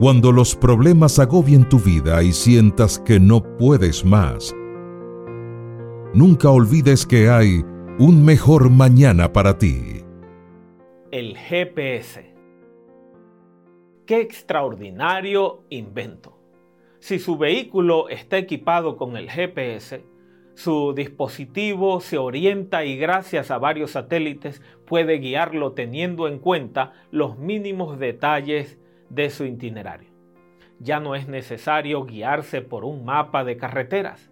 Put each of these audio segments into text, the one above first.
Cuando los problemas agobien tu vida y sientas que no puedes más, nunca olvides que hay un mejor mañana para ti. El GPS. Qué extraordinario invento. Si su vehículo está equipado con el GPS, su dispositivo se orienta y gracias a varios satélites puede guiarlo teniendo en cuenta los mínimos detalles de su itinerario. Ya no es necesario guiarse por un mapa de carreteras.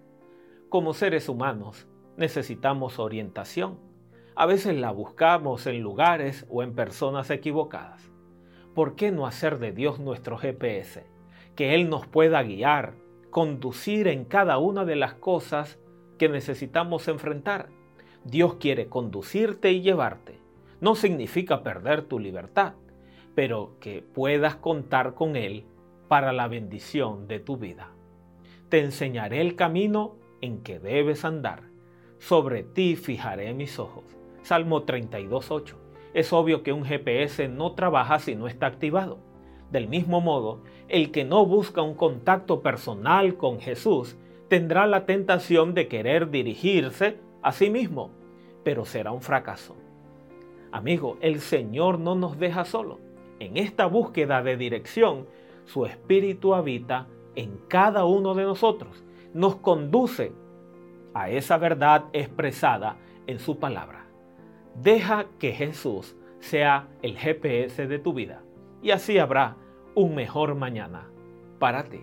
Como seres humanos necesitamos orientación. A veces la buscamos en lugares o en personas equivocadas. ¿Por qué no hacer de Dios nuestro GPS? Que Él nos pueda guiar, conducir en cada una de las cosas que necesitamos enfrentar. Dios quiere conducirte y llevarte. No significa perder tu libertad pero que puedas contar con Él para la bendición de tu vida. Te enseñaré el camino en que debes andar. Sobre ti fijaré mis ojos. Salmo 32.8. Es obvio que un GPS no trabaja si no está activado. Del mismo modo, el que no busca un contacto personal con Jesús tendrá la tentación de querer dirigirse a sí mismo, pero será un fracaso. Amigo, el Señor no nos deja solo. En esta búsqueda de dirección, su espíritu habita en cada uno de nosotros, nos conduce a esa verdad expresada en su palabra. Deja que Jesús sea el GPS de tu vida y así habrá un mejor mañana para ti.